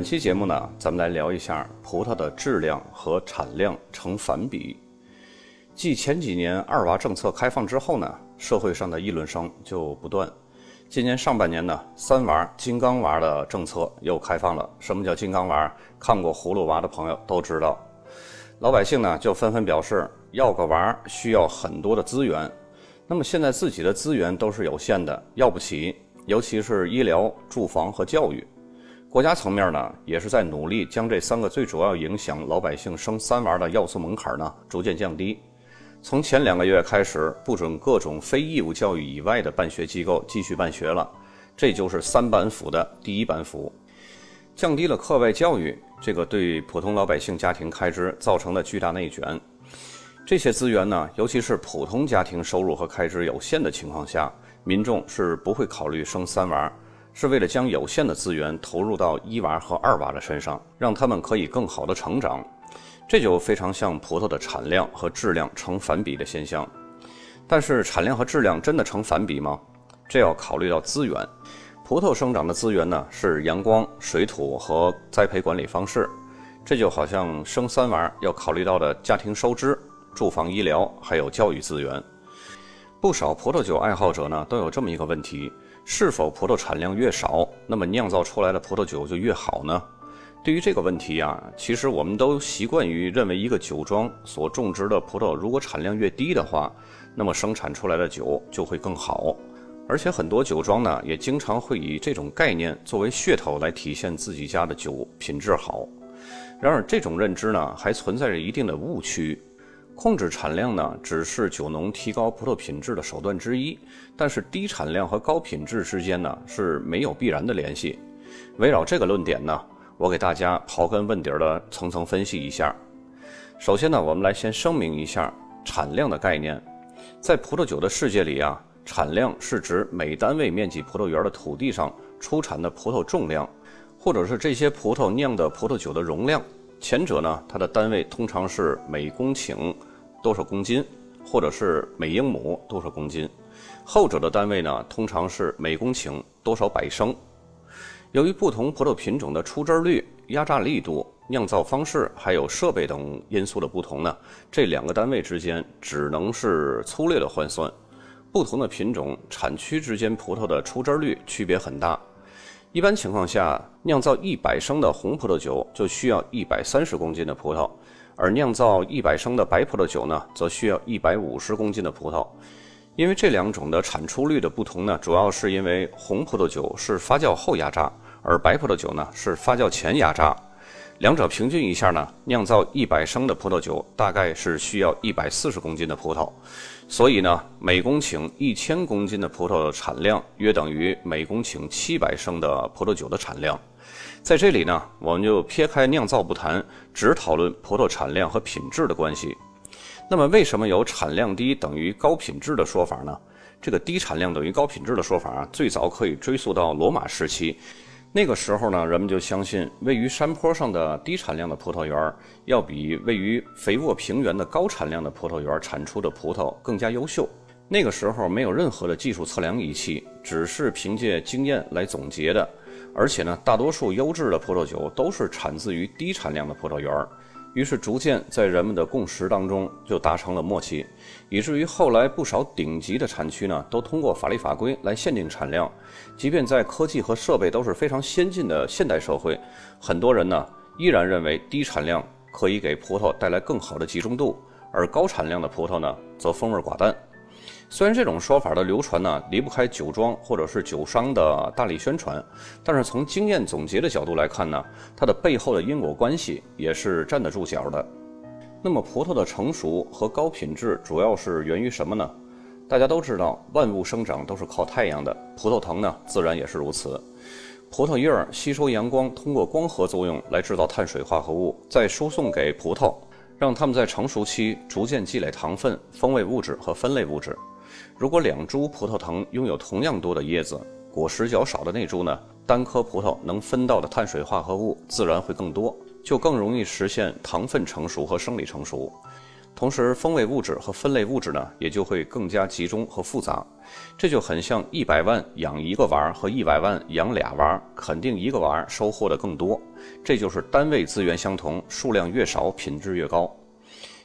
本期节目呢，咱们来聊一下葡萄的质量和产量成反比。继前几年二娃政策开放之后呢，社会上的议论声就不断。今年上半年呢，三娃、金刚娃的政策又开放了。什么叫金刚娃？看过葫芦娃的朋友都知道。老百姓呢就纷纷表示，要个娃需要很多的资源。那么现在自己的资源都是有限的，要不起。尤其是医疗、住房和教育。国家层面呢，也是在努力将这三个最主要影响老百姓生三娃的要素门槛呢逐渐降低。从前两个月开始，不准各种非义务教育以外的办学机构继续办学了，这就是三板斧的第一板斧，降低了课外教育这个对普通老百姓家庭开支造成的巨大内卷。这些资源呢，尤其是普通家庭收入和开支有限的情况下，民众是不会考虑生三娃，是为了将有限的资源投入到一娃和二娃的身上，让他们可以更好的成长。这就非常像葡萄的产量和质量成反比的现象，但是产量和质量真的成反比吗？这要考虑到资源。葡萄生长的资源呢是阳光、水土和栽培管理方式，这就好像生三娃要考虑到的家庭收支、住房、医疗还有教育资源。不少葡萄酒爱好者呢都有这么一个问题：是否葡萄产量越少，那么酿造出来的葡萄酒就越好呢？对于这个问题啊，其实我们都习惯于认为，一个酒庄所种植的葡萄如果产量越低的话，那么生产出来的酒就会更好。而且很多酒庄呢，也经常会以这种概念作为噱头来体现自己家的酒品质好。然而，这种认知呢，还存在着一定的误区。控制产量呢，只是酒农提高葡萄品质的手段之一，但是低产量和高品质之间呢，是没有必然的联系。围绕这个论点呢。我给大家刨根问底儿的层层分析一下。首先呢，我们来先声明一下产量的概念。在葡萄酒的世界里啊，产量是指每单位面积葡萄园的土地上出产的葡萄重量，或者是这些葡萄酿的葡萄酒的容量。前者呢，它的单位通常是每公顷多少公斤，或者是每英亩多少公斤；后者的单位呢，通常是每公顷多少百升。由于不同葡萄品种的出汁率、压榨力度、酿造方式还有设备等因素的不同呢，这两个单位之间只能是粗略的换算。不同的品种产区之间葡萄的出汁率区别很大。一般情况下，酿造一百升的红葡萄酒就需要一百三十公斤的葡萄，而酿造一百升的白葡萄酒呢，则需要一百五十公斤的葡萄。因为这两种的产出率的不同呢，主要是因为红葡萄酒是发酵后压榨，而白葡萄酒呢是发酵前压榨。两者平均一下呢，酿造一百升的葡萄酒大概是需要一百四十公斤的葡萄。所以呢，每公顷一千公斤的葡萄的产量约等于每公顷七百升的葡萄酒的产量。在这里呢，我们就撇开酿造不谈，只讨论葡萄产量和品质的关系。那么，为什么有产量低等于高品质的说法呢？这个低产量等于高品质的说法，最早可以追溯到罗马时期。那个时候呢，人们就相信位于山坡上的低产量的葡萄园，要比位于肥沃平原的高产量的葡萄园产出的葡萄更加优秀。那个时候没有任何的技术测量仪器，只是凭借经验来总结的。而且呢，大多数优质的葡萄酒都是产自于低产量的葡萄园。于是，逐渐在人们的共识当中就达成了默契，以至于后来不少顶级的产区呢，都通过法律法规来限定产量。即便在科技和设备都是非常先进的现代社会，很多人呢依然认为低产量可以给葡萄带来更好的集中度，而高产量的葡萄呢则风味寡淡。虽然这种说法的流传呢离不开酒庄或者是酒商的大力宣传，但是从经验总结的角度来看呢，它的背后的因果关系也是站得住脚的。那么葡萄的成熟和高品质主要是源于什么呢？大家都知道，万物生长都是靠太阳的，葡萄藤呢自然也是如此。葡萄叶儿吸收阳光，通过光合作用来制造碳水化合物，再输送给葡萄，让它们在成熟期逐渐积累糖分、风味物质和分类物质。如果两株葡萄藤拥有同样多的叶子，果实较少的那株呢，单颗葡萄能分到的碳水化合物自然会更多，就更容易实现糖分成熟和生理成熟。同时，风味物质和分类物质呢，也就会更加集中和复杂。这就很像一百万养一个娃和一百万养俩娃，肯定一个娃收获的更多。这就是单位资源相同，数量越少，品质越高。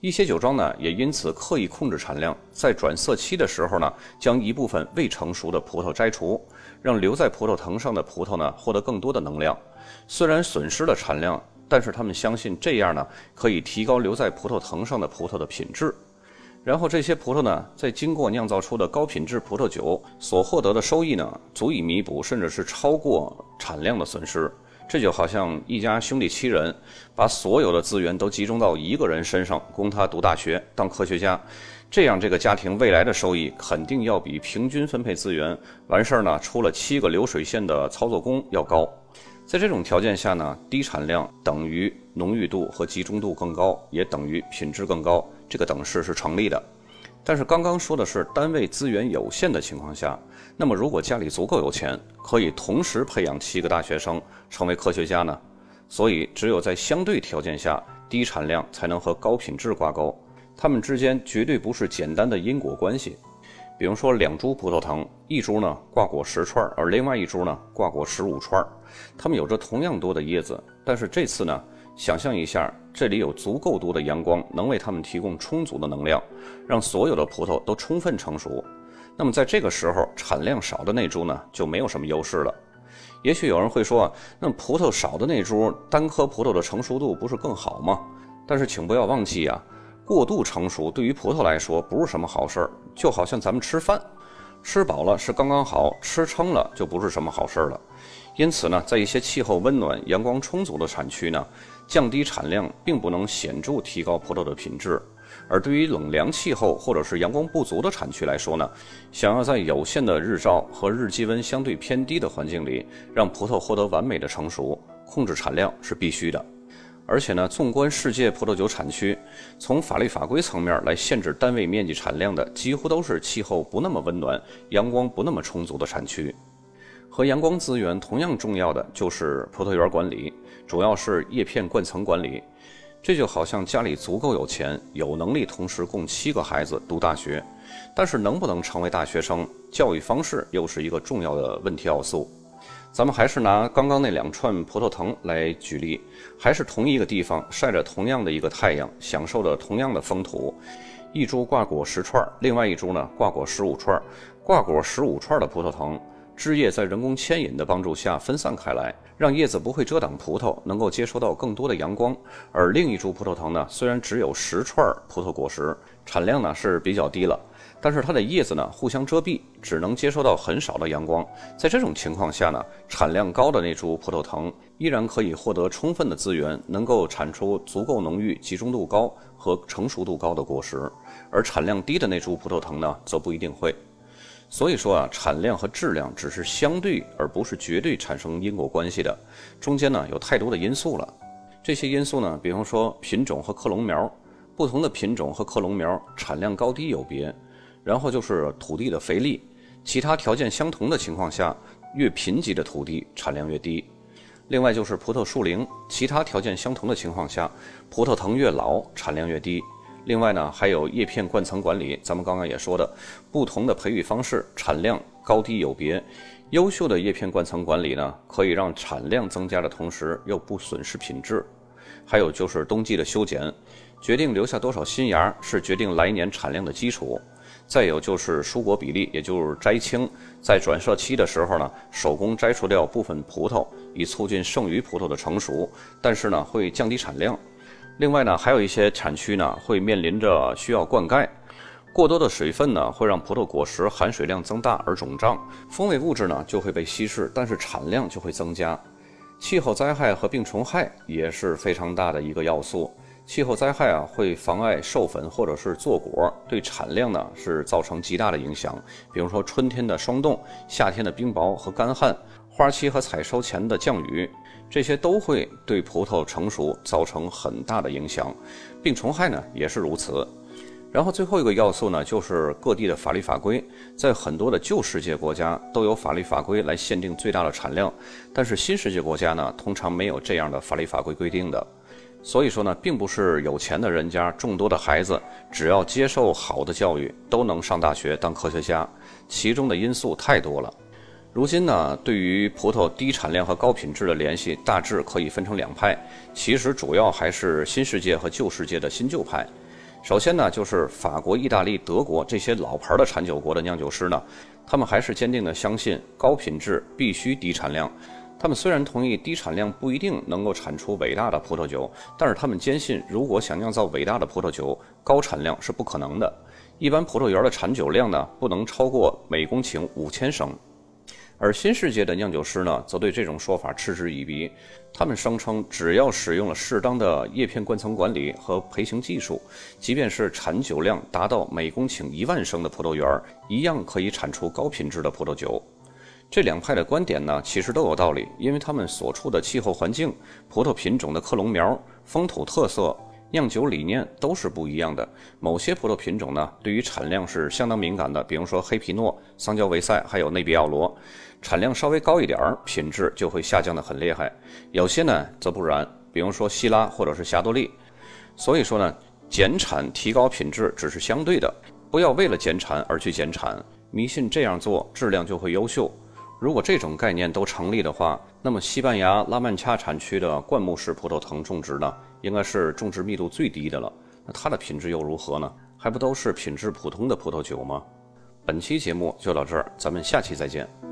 一些酒庄呢，也因此刻意控制产量，在转色期的时候呢，将一部分未成熟的葡萄摘除，让留在葡萄藤上的葡萄呢，获得更多的能量。虽然损失了产量。但是他们相信这样呢，可以提高留在葡萄藤上的葡萄的品质。然后这些葡萄呢，在经过酿造出的高品质葡萄酒所获得的收益呢，足以弥补甚至是超过产量的损失。这就好像一家兄弟七人，把所有的资源都集中到一个人身上，供他读大学、当科学家，这样这个家庭未来的收益肯定要比平均分配资源完事儿呢出了七个流水线的操作工要高。在这种条件下呢，低产量等于浓郁度和集中度更高，也等于品质更高，这个等式是成立的。但是刚刚说的是单位资源有限的情况下，那么如果家里足够有钱，可以同时培养七个大学生成为科学家呢？所以只有在相对条件下，低产量才能和高品质挂钩，它们之间绝对不是简单的因果关系。比如说，两株葡萄藤，一株呢挂果十串，而另外一株呢挂果十五串，它们有着同样多的叶子，但是这次呢，想象一下，这里有足够多的阳光，能为它们提供充足的能量，让所有的葡萄都充分成熟。那么在这个时候，产量少的那株呢就没有什么优势了。也许有人会说，那葡萄少的那株单颗葡萄的成熟度不是更好吗？但是请不要忘记呀。过度成熟对于葡萄来说不是什么好事儿，就好像咱们吃饭，吃饱了是刚刚好，吃撑了就不是什么好事儿了。因此呢，在一些气候温暖、阳光充足的产区呢，降低产量并不能显著提高葡萄的品质；而对于冷凉气候或者是阳光不足的产区来说呢，想要在有限的日照和日积温相对偏低的环境里，让葡萄获得完美的成熟，控制产量是必须的。而且呢，纵观世界葡萄酒产区，从法律法规层面来限制单位面积产量的，几乎都是气候不那么温暖、阳光不那么充足的产区。和阳光资源同样重要的就是葡萄园管理，主要是叶片冠层管理。这就好像家里足够有钱，有能力同时供七个孩子读大学，但是能不能成为大学生，教育方式又是一个重要的问题要素。咱们还是拿刚刚那两串葡萄藤来举例，还是同一个地方晒着同样的一个太阳，享受着同样的风土，一株挂果十串，另外一株呢挂果十五串。挂果十五串的葡萄藤，枝叶在人工牵引的帮助下分散开来，让叶子不会遮挡葡萄，能够接收到更多的阳光。而另一株葡萄藤呢，虽然只有十串葡萄果实，产量呢是比较低了。但是它的叶子呢互相遮蔽，只能接收到很少的阳光。在这种情况下呢，产量高的那株葡萄藤依然可以获得充分的资源，能够产出足够浓郁、集中度高和成熟度高的果实。而产量低的那株葡萄藤呢，则不一定会。所以说啊，产量和质量只是相对，而不是绝对产生因果关系的。中间呢有太多的因素了。这些因素呢，比方说品种和克隆苗，不同的品种和克隆苗产量高低有别。然后就是土地的肥力，其他条件相同的情况下，越贫瘠的土地产量越低。另外就是葡萄树龄，其他条件相同的情况下，葡萄藤越老产量越低。另外呢，还有叶片灌层管理，咱们刚刚也说的，不同的培育方式产量高低有别。优秀的叶片灌层管理呢，可以让产量增加的同时又不损失品质。还有就是冬季的修剪，决定留下多少新芽是决定来年产量的基础。再有就是蔬果比例，也就是摘青，在转色期的时候呢，手工摘除掉部分葡萄，以促进剩余葡萄的成熟，但是呢会降低产量。另外呢，还有一些产区呢会面临着需要灌溉，过多的水分呢会让葡萄果实含水量增大而肿胀，风味物质呢就会被稀释，但是产量就会增加。气候灾害和病虫害也是非常大的一个要素。气候灾害啊，会妨碍授粉或者是坐果，对产量呢是造成极大的影响。比如说春天的霜冻、夏天的冰雹和干旱、花期和采收前的降雨，这些都会对葡萄成熟造成很大的影响。病虫害呢也是如此。然后最后一个要素呢，就是各地的法律法规。在很多的旧世界国家都有法律法规来限定最大的产量，但是新世界国家呢，通常没有这样的法律法规规定的。所以说呢，并不是有钱的人家众多的孩子，只要接受好的教育，都能上大学当科学家。其中的因素太多了。如今呢，对于葡萄低产量和高品质的联系，大致可以分成两派。其实主要还是新世界和旧世界的新旧派。首先呢，就是法国、意大利、德国这些老牌的产酒国的酿酒师呢，他们还是坚定地相信高品质必须低产量。他们虽然同意低产量不一定能够产出伟大的葡萄酒，但是他们坚信，如果想酿造伟大的葡萄酒，高产量是不可能的。一般葡萄园的产酒量呢，不能超过每公顷五千升。而新世界的酿酒师呢，则对这种说法嗤之以鼻。他们声称，只要使用了适当的叶片灌层管理和培型技术，即便是产酒量达到每公顷一万升的葡萄园，一样可以产出高品质的葡萄酒。这两派的观点呢，其实都有道理，因为他们所处的气候环境、葡萄品种的克隆苗、风土特色、酿酒理念都是不一样的。某些葡萄品种呢，对于产量是相当敏感的，比如说黑皮诺、桑娇维塞，还有内比奥罗，产量稍微高一点儿，品质就会下降的很厉害。有些呢则不然，比如说希拉或者是霞多丽。所以说呢，减产提高品质只是相对的，不要为了减产而去减产，迷信这样做质量就会优秀。如果这种概念都成立的话，那么西班牙拉曼恰产区的灌木式葡萄藤种植呢，应该是种植密度最低的了。那它的品质又如何呢？还不都是品质普通的葡萄酒吗？本期节目就到这儿，咱们下期再见。